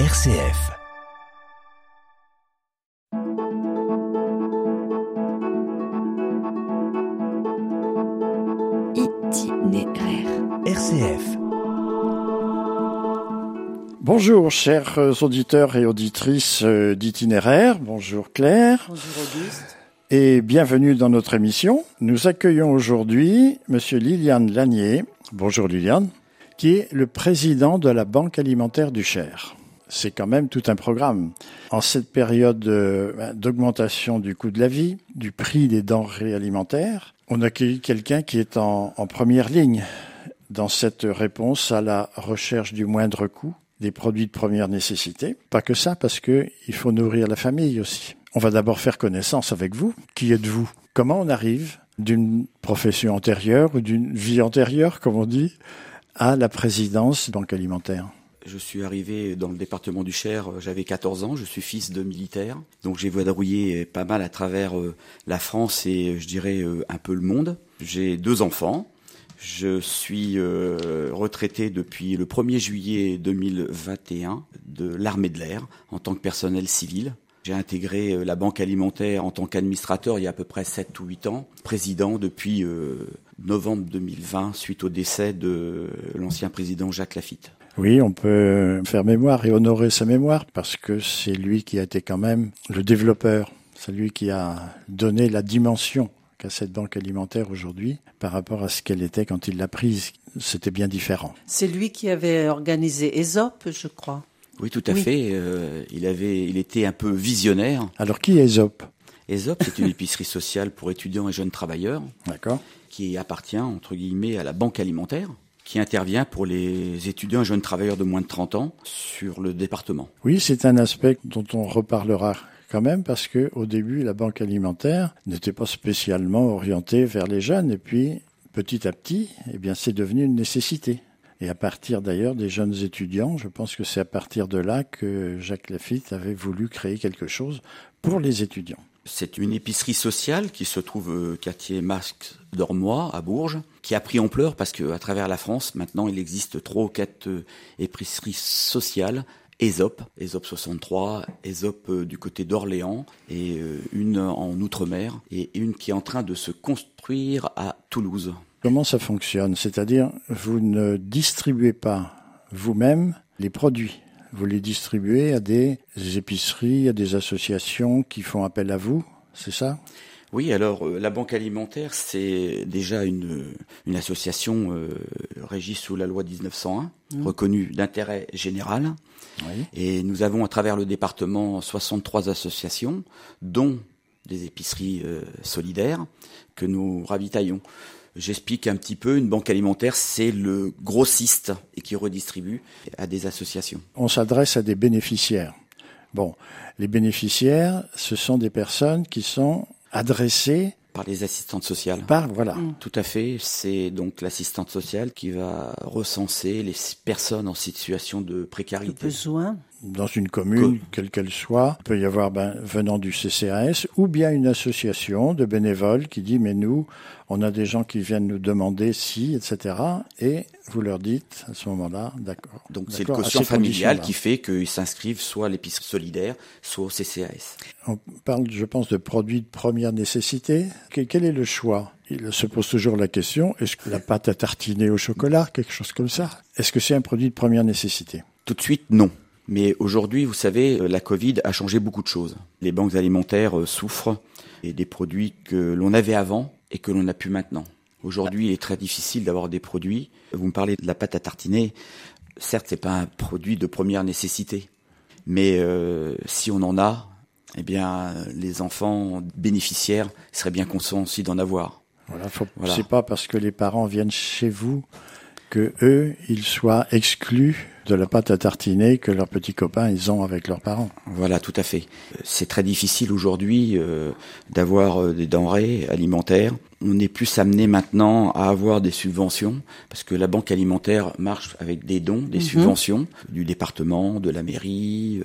RCF. Itinéraire. RCF. Bonjour, chers auditeurs et auditrices euh, d'itinéraire. Bonjour Claire. Bonjour Auguste. Et bienvenue dans notre émission. Nous accueillons aujourd'hui Monsieur Liliane Lanier. Bonjour Liliane. Qui est le président de la Banque alimentaire du Cher. C'est quand même tout un programme. En cette période euh, d'augmentation du coût de la vie, du prix des denrées alimentaires, on accueille quelqu'un qui est en, en première ligne dans cette réponse à la recherche du moindre coût des produits de première nécessité. Pas que ça, parce que il faut nourrir la famille aussi. On va d'abord faire connaissance avec vous. Qui êtes-vous? Comment on arrive d'une profession antérieure ou d'une vie antérieure, comme on dit, à la présidence Banque Alimentaire? Je suis arrivé dans le département du Cher, euh, j'avais 14 ans, je suis fils de militaire, donc j'ai vadrouillé pas mal à travers euh, la France et euh, je dirais un peu le monde. J'ai deux enfants, je suis euh, retraité depuis le 1er juillet 2021 de l'armée de l'air en tant que personnel civil. J'ai intégré euh, la banque alimentaire en tant qu'administrateur il y a à peu près 7 ou 8 ans, président depuis euh, novembre 2020 suite au décès de l'ancien président Jacques Lafitte. Oui, on peut faire mémoire et honorer sa mémoire parce que c'est lui qui a été quand même le développeur, c'est lui qui a donné la dimension qu'a cette banque alimentaire aujourd'hui par rapport à ce qu'elle était quand il l'a prise. C'était bien différent. C'est lui qui avait organisé ESOP, je crois. Oui, tout à Oui. fait. euh, il avait, il était un peu visionnaire. Alors qui est Aesop? ESOP, c'est une épicerie sociale pour étudiants et jeunes travailleurs D'accord qui appartient entre guillemets à la banque alimentaire, qui intervient pour les étudiants et jeunes travailleurs de moins de 30 ans sur le département. Oui, c'est un aspect dont on reparlera quand même parce que au début, la banque alimentaire n'était pas spécialement orientée vers les jeunes et puis petit à petit, eh bien, c'est devenu une nécessité. Et à partir d'ailleurs des jeunes étudiants, je pense que c'est à partir de là que Jacques Lafitte avait voulu créer quelque chose pour les étudiants. C'est une épicerie sociale qui se trouve euh, quartier Masque d'Ormois à Bourges, qui a pris ampleur parce que à travers la France, maintenant, il existe trois ou quatre euh, épiceries sociales. ESOP, ESOP 63, ESOP euh, du côté d'Orléans et euh, une en Outre-mer et une qui est en train de se construire à Toulouse. Comment ça fonctionne? C'est-à-dire, vous ne distribuez pas vous-même les produits. Vous les distribuez à des épiceries, à des associations qui font appel à vous, c'est ça? Oui, alors euh, la Banque alimentaire, c'est déjà une, une association euh, régie sous la loi 1901, reconnue d'intérêt général. Oui. Et nous avons à travers le département 63 associations, dont des épiceries euh, solidaires, que nous ravitaillons. J'explique un petit peu, une banque alimentaire, c'est le grossiste et qui redistribue à des associations. On s'adresse à des bénéficiaires. Bon, les bénéficiaires, ce sont des personnes qui sont adressées Par les assistantes sociales. par, voilà, Tout à fait. C'est donc l'assistante sociale qui va recenser les personnes en situation de Le précarité. besoin. Dans une commune, quelle qu'elle soit, il peut y avoir ben, venant du CCAS ou bien une association de bénévoles qui dit mais nous, on a des gens qui viennent nous demander si, etc. Et vous leur dites à ce moment-là, d'accord. Donc c'est le quotient familial qui fait qu'ils s'inscrivent soit à l'épicerie solidaire, soit au CCAS. On parle, je pense, de produits de première nécessité. Que- Quel est le choix? Il se pose toujours la question est-ce que la pâte à tartiner au chocolat, quelque chose comme ça? Est-ce que c'est un produit de première nécessité? Tout de suite, non. Mais aujourd'hui, vous savez, euh, la Covid a changé beaucoup de choses. Les banques alimentaires euh, souffrent et des produits que l'on avait avant et que l'on n'a plus maintenant. Aujourd'hui, il est très difficile d'avoir des produits. Vous me parlez de la pâte à tartiner. Certes, c'est pas un produit de première nécessité, mais euh, si on en a, eh bien, les enfants bénéficiaires seraient bien conscients aussi d'en avoir. Voilà, faut, Voilà. c'est pas parce que les parents viennent chez vous que eux, ils soient exclus de la pâte à tartiner que leurs petits copains ils ont avec leurs parents. Voilà, tout à fait. C'est très difficile aujourd'hui euh, d'avoir euh, des denrées alimentaires. On est plus amené maintenant à avoir des subventions parce que la banque alimentaire marche avec des dons, des subventions du département, de la mairie,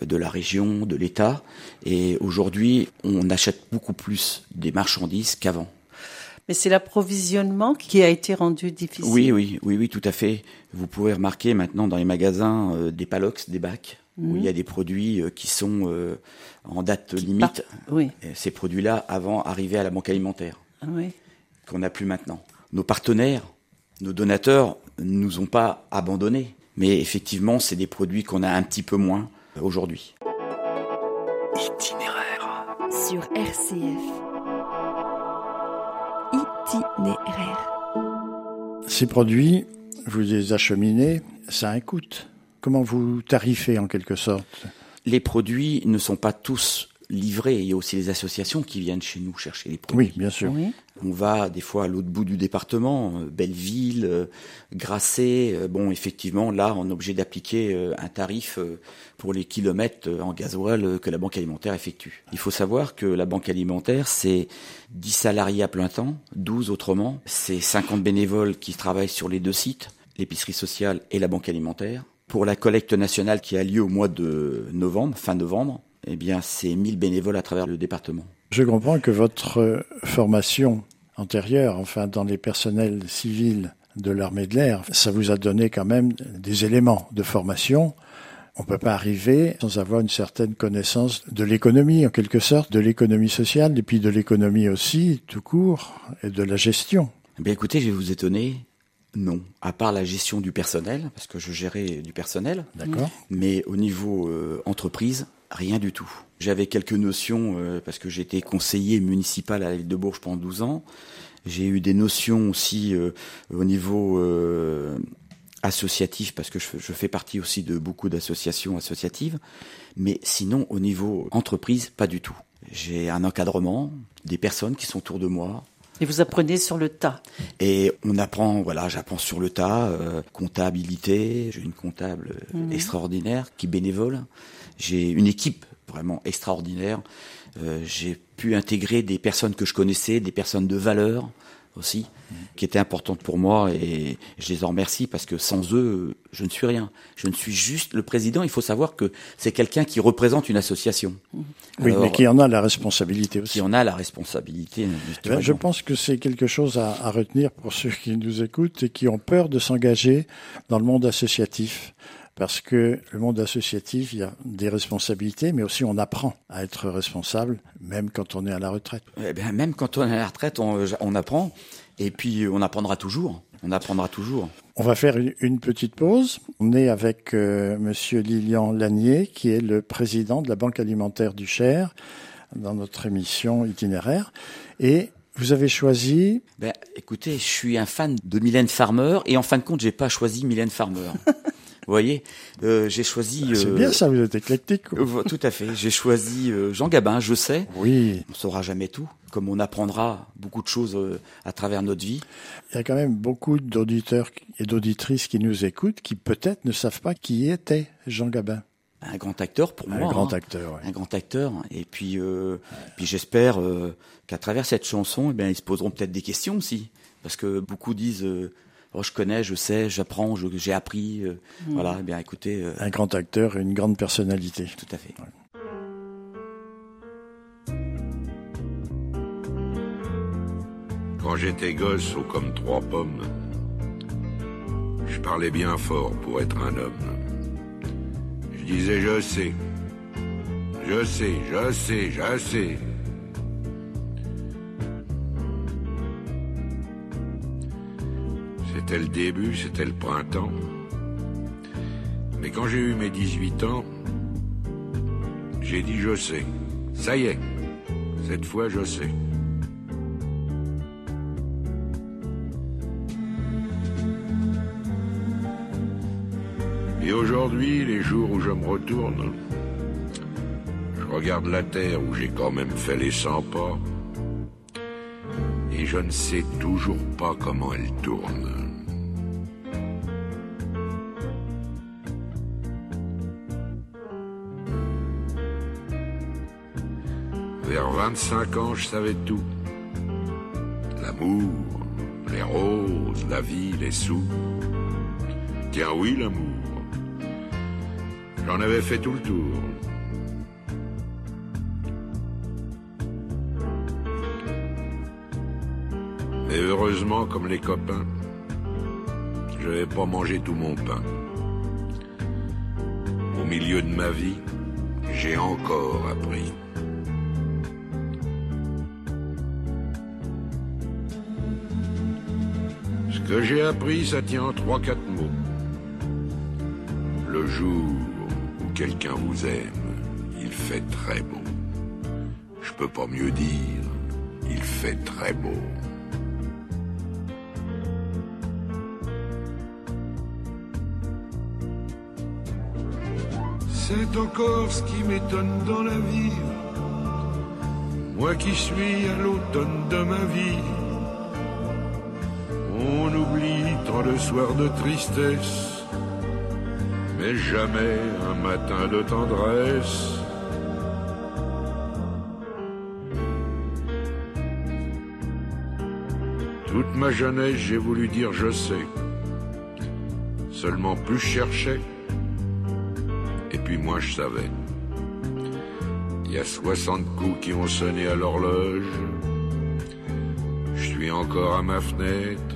euh, de la région, de l'État. Et aujourd'hui, on achète beaucoup plus des marchandises qu'avant. Mais c'est l'approvisionnement qui a été rendu difficile. Oui, oui, oui, oui, tout à fait. Vous pouvez remarquer maintenant dans les magasins euh, des palox, des bacs. où il y a des produits euh, qui sont euh, en date limite. Par- Oui, Et Ces produits-là, avant, arrivaient à la banque alimentaire, oui. qu'on n'a plus maintenant. Nos partenaires, nos donateurs, nous ont pas abandonnés. Mais effectivement, c'est des produits qu'on a un petit peu moins aujourd'hui. Itinéraire. Sur RCF. Itinéraire. Ces produits, vous les acheminez, ça a un coût. Comment vous tarifez en quelque sorte? Les produits ne sont pas tous livrés. Il y a aussi les associations qui viennent chez nous chercher les produits. Oui, bien sûr. oui. On va des fois à l'autre bout du département, euh, Belleville, euh, Grasset. euh, Bon, effectivement, là, on est obligé d'appliquer un tarif pour les kilomètres en gasoil que la banque alimentaire effectue. Il faut savoir que la banque alimentaire, c'est 10 salariés à plein temps, 12 autrement. C'est 50 bénévoles qui travaillent sur les deux sites, l'épicerie sociale et la banque alimentaire. Pour la collecte nationale qui a lieu au mois de novembre, fin novembre, eh bien, c'est 1000 bénévoles à travers le département. Je comprends que votre euh, formation antérieure, enfin dans les personnels civils de l'armée de l'air, ça vous a donné quand même des éléments de formation. On peut pas arriver sans avoir une certaine connaissance de l'économie, en quelque sorte, de l'économie sociale, et puis de l'économie aussi, tout court, et de la gestion. Eh Bien écoutez, je vais vous étonner. Non, à part la gestion du personnel, parce que je gérais du personnel, D'accord mais au niveau euh, entreprise, rien du tout. J'avais quelques notions, euh, parce que j'étais conseiller municipal à la ville de Bourges pendant 12 ans. J'ai eu des notions aussi euh, au niveau euh, associatif, parce que je, je fais partie aussi de beaucoup d'associations associatives. Mais sinon, au niveau entreprise, pas du tout. J'ai un encadrement, des personnes qui sont autour de moi, Et vous apprenez sur le tas. et on apprend, voilà, j'apprends sur le tas, euh, comptabilité, j'ai une comptable euh, extraordinaire qui bénévole, j'ai une équipe vraiment extraordinaire, Euh, j'ai pu intégrer des personnes que je connaissais, des personnes de valeur aussi, qui étaient importantes pour moi et je les en remercie parce que sans eux, je ne suis rien. Je ne suis juste le président, il faut savoir que c'est quelqu'un qui représente une association. Oui, Alors, mais qui en a la responsabilité aussi. qui en a la responsabilité. Ben, je pense que c'est quelque chose à, à retenir pour ceux qui nous écoutent et qui ont peur de s'engager dans le monde associatif. Parce que le monde associatif, il y a des responsabilités, mais aussi on apprend à être responsable, même quand on est à la retraite. Eh bien, même quand on est à la retraite, on, on apprend. Et puis, on apprendra toujours. On apprendra toujours. On va faire une- une petite pause. On est avec euh, Monsieur Lilian Lanier, qui est le président de la Banque alimentaire du Cher, dans notre émission itinéraire. Et vous avez choisi Ben, écoutez, je suis un fan de Mylène Farmer. Et en fin de compte, j'ai pas choisi Mylène Farmer. Vous voyez, euh, j'ai choisi. C'est euh, bien ça, vous êtes éclectique. quoi. tout à fait. J'ai choisi euh, Jean Gabin. Je sais. Oui, On saura jamais tout. Comme on apprendra beaucoup de choses euh, à travers notre vie. il y a quand même beaucoup d'auditeurs et d'auditrices qui nous écoutent qui peut-être ne savent pas qui était Jean Gabin. Un grand acteur pour Un moi. grand hein. acteur, ouais. un grand acteur. Et puis, euh, puis j'espère euh, qu'à travers cette chanson, eh bien, ils se poseront peut-être des questions aussi, parce que beaucoup disent, euh, oh, je connais, je sais, j'apprends, j'ai appris. euh, Voilà. Eh bien, écoutez, euh, Un grand acteur et une grande personnalité. tout à fait. Quand j'étais gosse, haut comme trois pommes, je parlais bien fort pour être un homme. Je disais je sais, je sais, je sais, je sais. C'était le début, c'était le printemps. Mais quand j'ai eu mes 18 ans, j'ai dit je sais. Ça y est, cette fois je sais. Et aujourd'hui, les jours où je me retourne, je regarde la terre où j'ai quand même fait les 100 pas, et je ne sais toujours pas comment elle tourne. 25 ans, je savais tout. L'amour, les roses, la vie, les sous. Tiens oui, l'amour. J'en avais fait tout le tour. Mais heureusement, comme les copains, je n'avais pas mangé tout mon pain. Au milieu de ma vie, j'ai encore appris. Que j'ai appris, ça tient en trois, quatre mots. Le jour où quelqu'un vous aime, il fait très beau. Je peux pas mieux dire, il fait très beau. C'est encore ce qui m'étonne dans la vie. Moi qui suis à l'automne de ma vie. Oublie tant le soir de tristesse, mais jamais un matin de tendresse. Toute ma jeunesse, j'ai voulu dire je sais. Seulement plus je cherchais, et puis moi je savais. Il y a 60 coups qui ont sonné à l'horloge. Je suis encore à ma fenêtre.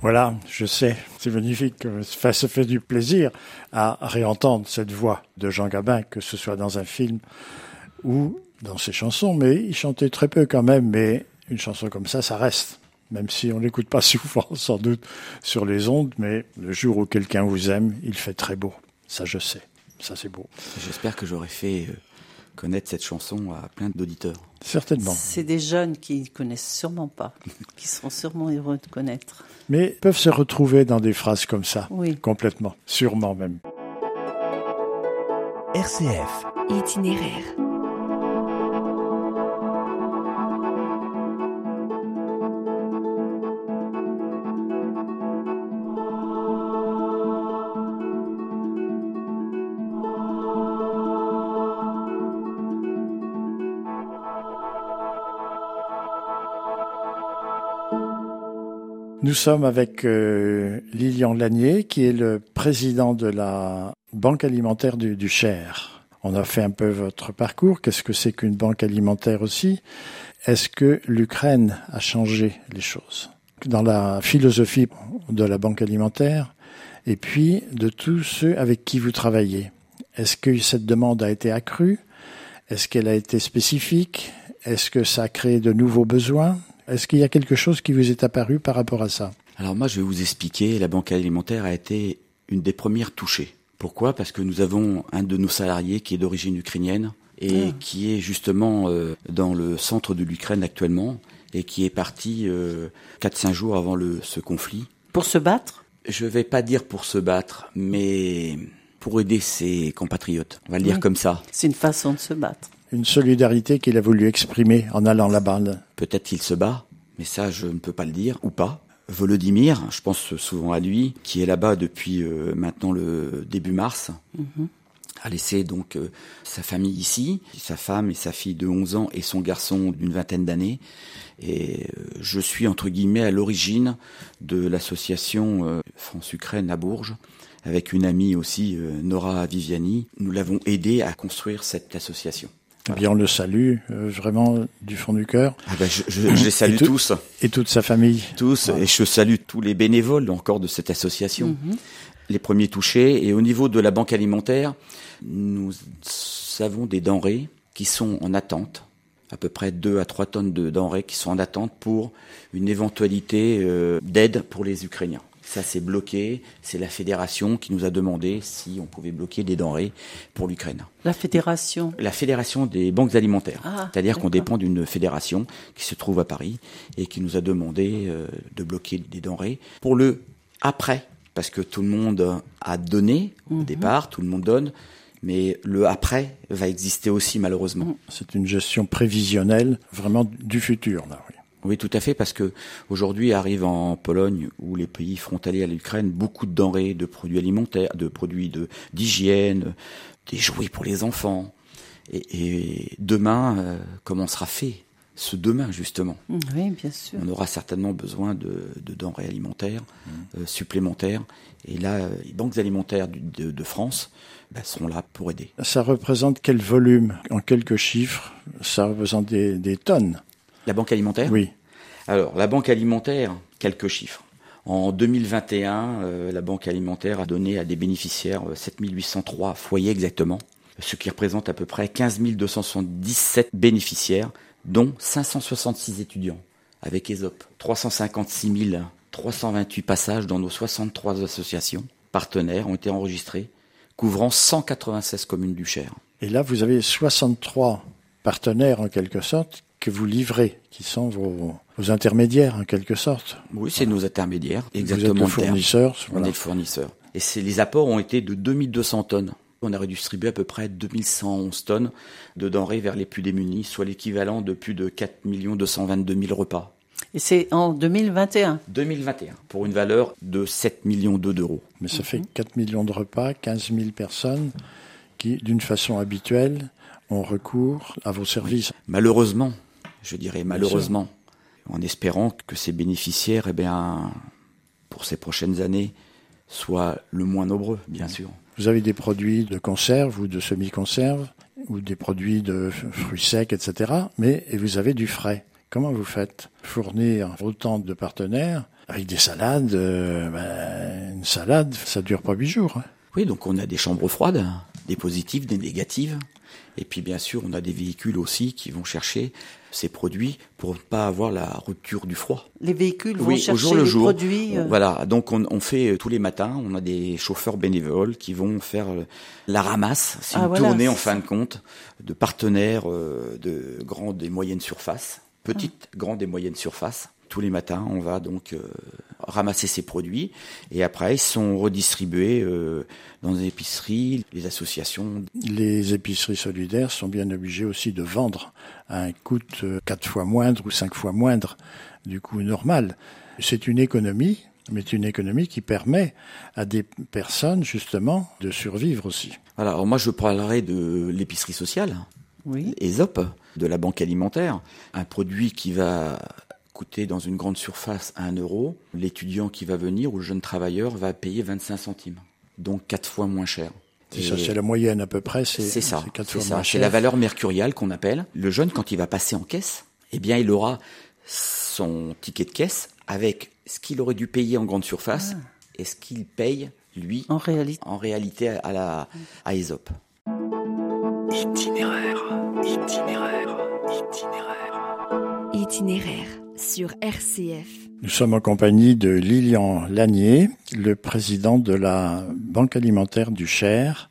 Voilà, je sais, c'est magnifique. Ça, fait du plaisir à réentendre cette voix de Jean Gabin, que ce soit dans un film ou dans ses chansons. Mais il chantait très peu quand même, mais une chanson comme ça, ça reste. Même si on l'écoute pas souvent, sans doute, sur les ondes, mais le jour où quelqu'un vous aime, il fait très beau. Ça, je sais. Ça, c'est beau. J'espère que j'aurai fait euh, connaître cette chanson à plein d'auditeurs. Certainement. C'est des jeunes qui ne connaissent sûrement pas, qui seront sûrement heureux de connaître. Mais peuvent se retrouver dans des phrases comme ça. Oui. Complètement. Sûrement même. RCF. Itinéraire. Nous sommes avec euh, Lilian Lanier, qui est le président de la Banque alimentaire du, du Cher. On a fait un peu votre parcours. Qu'est-ce que c'est qu'une banque alimentaire aussi? Est-ce que l'Ukraine a changé les choses? Dans la philosophie de la banque alimentaire, et puis de tous ceux avec qui vous travaillez, est-ce que cette demande a été accrue? Est-ce qu'elle a été spécifique? Est-ce que ça a créé de nouveaux besoins? Est-ce qu'il y a quelque chose qui vous est apparu par rapport à ça Alors moi, je vais vous expliquer. La banque alimentaire a été une des premières touchées. Pourquoi? Parce que nous avons un de nos salariés qui est d'origine ukrainienne et Ah. qui est justement euh, dans le centre de l'Ukraine actuellement et qui est parti euh, 4-5 jours avant le, ce conflit. Pour se battre? Je vais pas dire pour se battre, mais pour aider ses compatriotes. On va le dire comme ça. C'est une façon de se battre. Une solidarité qu'il a voulu exprimer en allant là-bas. Peut-être qu'il se bat, mais ça, je ne peux pas le dire, ou pas. Volodymyr, je pense souvent à lui, qui est là-bas depuis euh, maintenant le début mars, a laissé donc euh, sa famille ici, sa femme et sa fille de 11 ans et son garçon d'une vingtaine d'années. Et euh, je suis entre guillemets à l'origine de l'association euh, France-Ukraine à Bourges, avec une amie aussi, euh, Nora Viviani. Nous l'avons aidé à construire cette association. Eh bien, on le salue euh, vraiment du fond du cœur. Ah ben, je, je- je les salue Et tout- tous. Et toute sa famille. tous, et je salue tous les bénévoles encore de cette association, les premiers touchés. Et au niveau de la banque alimentaire, nous avons des denrées qui sont en attente, à peu près 2 à 3 tonnes de denrées qui sont en attente pour une éventualité euh, d'aide pour les Ukrainiens. Ça, c'est bloqué. C'est la fédération qui nous a demandé si on pouvait bloquer des denrées pour l'Ukraine. La fédération. La fédération des banques alimentaires. Ah, C'est-à-dire qu'on dépend d'une fédération qui se trouve à Paris et qui nous a demandé euh, de bloquer des denrées pour le après, parce que tout le monde a donné Mhm. au départ, tout le monde donne, mais le après va exister aussi malheureusement. C'est une gestion prévisionnelle vraiment du futur, là, oui. Oui, tout à fait, parce que aujourd'hui arrive en Pologne ou les pays frontaliers à l'Ukraine beaucoup de denrées, de produits alimentaires, de produits de d'hygiène, des jouets pour les enfants. Et, et demain, euh, comment sera fait ce demain justement? Oui, bien sûr. On aura certainement besoin de, de denrées alimentaires euh, supplémentaires. Et là, euh, les banques alimentaires du- de, de France bah, seront là pour aider. Ça représente quel volume? En quelques chiffres, ça représente des, des tonnes. La banque alimentaire? Oui. Alors, la banque alimentaire, quelques chiffres. En 2021, euh, la banque alimentaire a donné à des bénéficiaires euh, 7803 foyers exactement, ce qui représente à peu près 15 277 bénéficiaires, dont 566 étudiants, avec ESOP. 356 328 passages dans nos 63 associations partenaires ont été enregistrés, couvrant 196 communes du Cher. Et là, vous avez 63 partenaires en quelque sorte que vous livrez, qui sont vos, vos intermédiaires en quelque sorte. Oui, c'est nos intermédiaires, vous êtes exactement le fournisseur. On est le fournisseur. Et c'est, les apports ont été de 2200 tonnes. On a redistribué à peu près 2111 tonnes de denrées vers les plus démunis, soit l'équivalent de plus de 4 222 000 repas. Et c'est en 2021. 2021, pour une valeur de 7 millions d'euros. Mais ça fait 4 millions de repas, 15 000 personnes qui, d'une façon habituelle, ont recours à vos services. Malheureusement, je dirais malheureusement, en espérant que ces bénéficiaires, eh bien, pour ces prochaines années, soient le moins nombreux, bien sûr. Vous avez des produits de conserve ou de semi-conserve ou des produits de fruits secs, etc. Mais et vous avez du frais. Comment vous faites Fournir autant de partenaires avec des salades, euh, ben, une salade, ça dure pas huit jours. hein? Oui, donc on a des chambres froides, des positives, des négatives. Et puis bien sûr, on a des véhicules aussi qui vont chercher ces produits pour ne pas avoir la rupture du froid. Les véhicules vont Oui, chercher au jour le les jour. produits. euh, Voilà, donc on, on fait euh, tous les matins, on a des chauffeurs bénévoles qui vont faire euh, la ramasse, c'est Ah, une voilà, tournée en fin de compte de partenaires de grandes et moyennes surfaces, petites, grandes et moyennes surfaces. Tous les matins, on va donc euh, ramasser ces produits et après ils sont redistribués euh, dans les épiceries, les associations. Les épiceries solidaires sont bien obligées aussi de vendre à un coût euh, quatre fois moindre ou cinq fois moindre du coût normal. C'est une économie, mais c'est une économie qui permet à des personnes justement de survivre aussi. Voilà, alors moi je parlerai de l'épicerie sociale. Oui. ESOP de la banque alimentaire, un produit qui va coûter dans une grande surface 1 euro, l'étudiant qui va venir ou le jeune travailleur va payer 25 centimes, donc quatre fois moins cher. C'est ça, c'est la moyenne à peu près. C'est c'est ça, c'est quatre c'est fois ça, moins c'est cher. la valeur mercuriale qu'on appelle. Le jeune quand il va passer en caisse, eh bien il aura son ticket de caisse avec ce qu'il aurait dû payer en grande surface et ce qu'il paye lui En réalité. en réalité à la à ESOP. Itinéraire, itinéraire, itinéraire. Itinéraire sur RCF. Nous sommes en compagnie de Lilian Lanier, le président de la Banque alimentaire du Cher,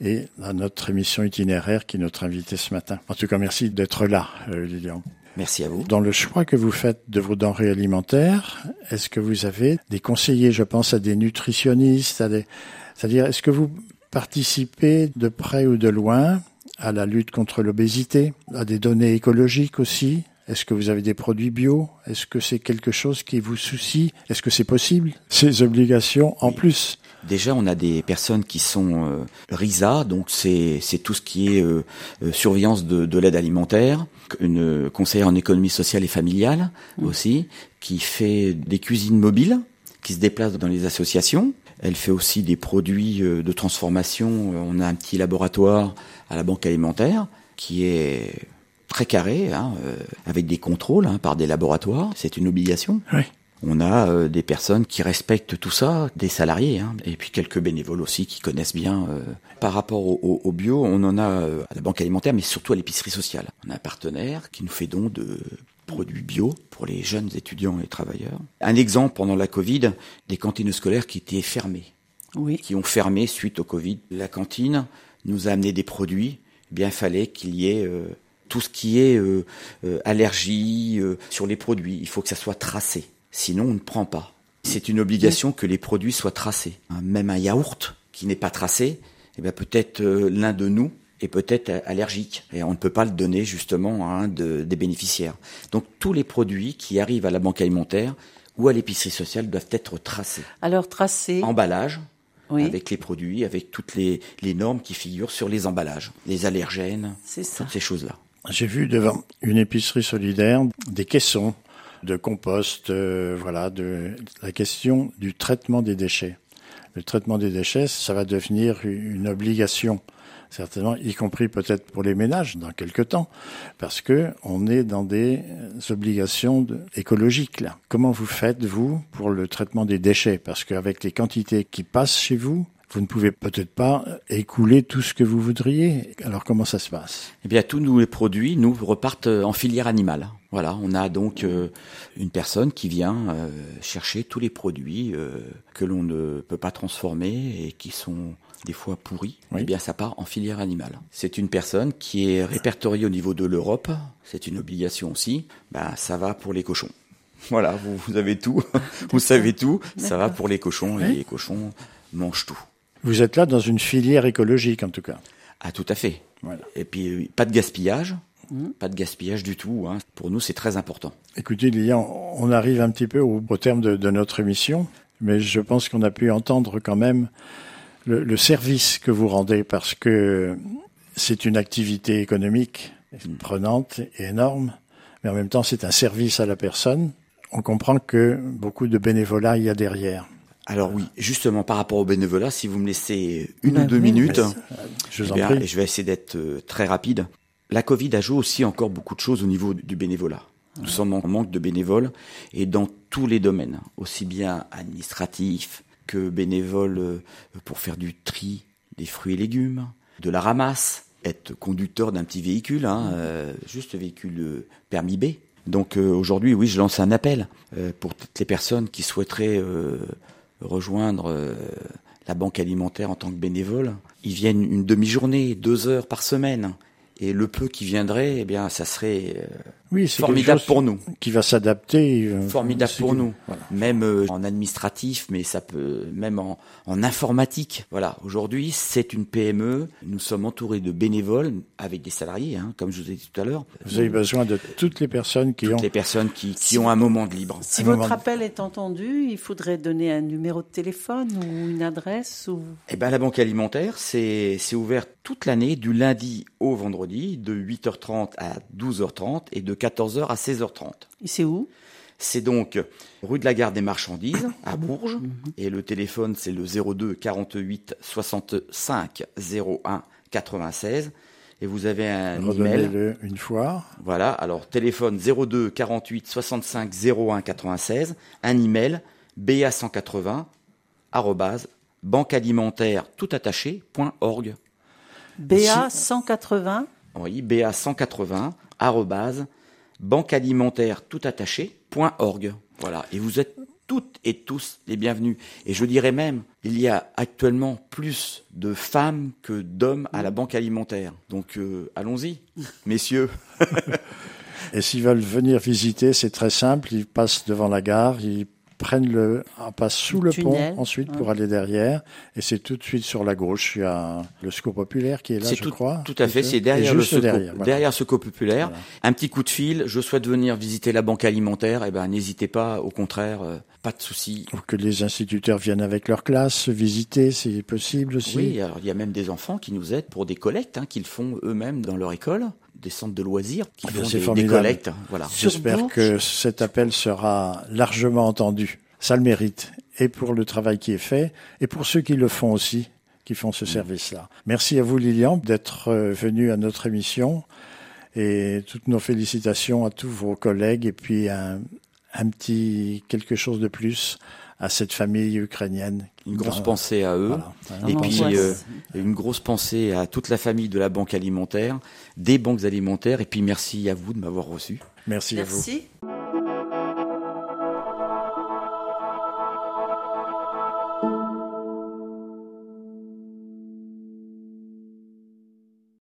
et à notre émission itinéraire qui est notre invité ce matin. En tout cas, merci d'être là, euh, Lilian. Merci à vous. Dans le choix que vous faites de vos denrées alimentaires, est-ce que vous avez des conseillers, je pense à des nutritionnistes, à des... c'est-à-dire est-ce que vous participez de près ou de loin à la lutte contre l'obésité, à des données écologiques aussi? Est-ce que vous avez des produits bio? Est-ce que c'est quelque chose qui vous soucie? Est-ce que c'est possible Ces obligations en plus? Déjà, on a des personnes qui sont euh, RISA, donc c'est c'est tout ce qui est euh, euh, surveillance de, de l'aide alimentaire, une euh, conseillère en économie sociale et familiale aussi, qui fait des cuisines mobiles, qui se déplace dans les associations. Elle fait aussi des produits euh, de transformation. On a un petit laboratoire à la banque alimentaire qui est très carré, hein, euh, avec des contrôles hein, par des laboratoires. C'est une obligation. Oui. On a euh, des personnes qui respectent tout ça, des salariés, hein, et puis quelques bénévoles aussi qui connaissent bien. euh. Par rapport au, au- au bio, on en a euh, à la banque alimentaire, mais surtout à l'épicerie sociale. On a un partenaire qui nous fait don de produits bio pour les jeunes étudiants et travailleurs. Un exemple, pendant la Covid, des cantines scolaires qui étaient fermées, Oui. qui ont fermé suite au Covid. La cantine nous a amené des produits, eh bien fallait qu'il y ait... tout ce qui est euh, euh, allergie euh, sur les produits, il faut que ça soit tracé. Sinon, on ne prend pas. C'est une obligation que les produits soient tracés. Hein, Même un yaourt qui n'est pas tracé, eh bien peut-être euh, l'un de nous est peut-être allergique et on ne peut pas le donner justement à un de, des bénéficiaires. Donc tous les produits qui arrivent à la banque alimentaire ou à l'épicerie sociale doivent être tracés. Alors tracés. Emballage. Oui. Avec les produits, avec toutes les, les normes qui figurent sur les emballages, les allergènes, toutes ces choses-là. J'ai vu devant une épicerie solidaire des caissons de compost, euh, voilà, de la question du traitement des déchets. Le traitement des déchets, ça va devenir une obligation, certainement, y compris peut-être pour les ménages dans quelques temps, parce que on est dans des obligations de- écologiques là. Comment vous faites vous pour le traitement des déchets? Parce qu'avec les quantités qui passent chez vous, vous ne pouvez peut-être pas écouler tout ce que vous voudriez. Alors comment ça se passe? Eh bien, tous nos produits, nous, repartent en filière animale. Voilà, on a donc euh, une personne qui vient euh, chercher tous les produits euh, que l'on ne peut pas transformer et qui sont des fois pourris. Oui. Eh bien, ça part en filière animale. C'est une personne qui est répertoriée au niveau de l'Europe. C'est une obligation aussi. Ben, ça va pour les cochons. Voilà, vous, vous avez tout. vous savez tout. Ça va pour les cochons et Oui. les cochons mangent tout. Vous êtes là dans une filière écologique en tout cas. Ah, tout à fait. Voilà. Et puis, euh, pas de gaspillage. Pas de gaspillage du tout. Hein. Pour nous, c'est très important. Écoutez, Lilian, on arrive un petit peu au, au terme de, de notre émission, mais je pense qu'on a pu entendre quand même le, le service que vous rendez parce que c'est une activité économique prenante et énorme, mais en même temps c'est un service à la personne. On comprend que beaucoup de bénévolat il y a derrière. Alors oui, justement par rapport au bénévolat, si vous me laissez une Bah ou deux oui. minutes, Je vous eh en bien, prie. je vais essayer d'être euh, très rapide. La Covid a joué aussi encore beaucoup de choses au niveau du bénévolat. Nous sommes en manque de bénévoles et dans tous les domaines, aussi bien administratifs que bénévoles euh, pour faire du tri des fruits et légumes, de la ramasse, être conducteur d'un petit véhicule, hein, euh, juste véhicule euh, permis B. Donc euh, aujourd'hui, oui, je lance un appel euh, pour toutes les personnes qui souhaiteraient euh, rejoindre euh, la banque alimentaire en tant que bénévole. Ils viennent une demi-journée, deux heures par semaine. Et le peu qui viendrait, eh bien, ça serait euh, Oui, c'est formidable pour nous. Qui va s'adapter. euh, Formidable pour nous. Voilà. Même euh, en administratif, mais ça peut même en, en informatique. Voilà. Aujourd'hui, c'est une PME. Nous sommes entourés de bénévoles avec des salariés, hein, comme je vous ai dit tout à l'heure. Vous avez besoin de toutes les personnes qui ont Toutes les personnes qui, qui ont un moment de libre. Si Un votre moment- appel est entendu, il faudrait donner un numéro de téléphone ou une adresse ou Eh ben, la banque alimentaire, c'est c'est ouvert toute l'année, du lundi au vendredi, de 8h30 à 12h30 et de 14h à 16h30. Et c'est où? C'est donc rue de la Gare des Marchandises à Bourges et le téléphone c'est le 02 48 65 01 96 et vous avez un email. une fois. Voilà, alors téléphone 02 48 65 01 96, un email ba180 arrobase banquealimentaire tout attaché point org. BA 180 Oui, ba180 arrobase banquealimentaire tout attaché point org. Voilà, et vous êtes toutes et tous les bienvenus. Et je dirais même, il y a actuellement plus de femmes que d'hommes à la banque alimentaire. Donc euh, allons-y, messieurs. Et s'ils veulent venir visiter, c'est très simple. Ils passent devant la gare, ils prennent le, passent sous le, tunnel, pont ensuite ouais. pour aller derrière. Et c'est tout de suite sur la gauche. Il y a le secours populaire qui est là, C'est je tout, crois. tout à fait, c'est derrière le secours, derrière, derrière, voilà. secours populaire. Voilà. Un petit coup de fil, je souhaite venir visiter la banque alimentaire, et ben n'hésitez pas, au contraire, euh, pas de souci. Pour que les instituteurs viennent avec leur classe visiter, c'est possible aussi. Oui, alors il y a même des enfants qui nous aident pour des collectes hein, qu'ils font eux-mêmes dans leur école, des centres de loisirs qui Ah font des, des collectes. Voilà. J'espère que cet appel sera largement entendu. Ça le mérite. Et pour le travail qui est fait, et pour ceux qui le font aussi, qui font ce service-là. Merci à vous, Lilian, d'être euh, venu à notre émission. Et toutes nos félicitations à tous vos collègues. Et puis un, un petit quelque chose de plus à cette famille ukrainienne. Une grosse pensée à eux. Voilà. Et puis euh, une grosse pensée à toute la famille de la banque alimentaire, des banques alimentaires, et puis merci à vous de m'avoir reçu. Merci, à vous. Merci.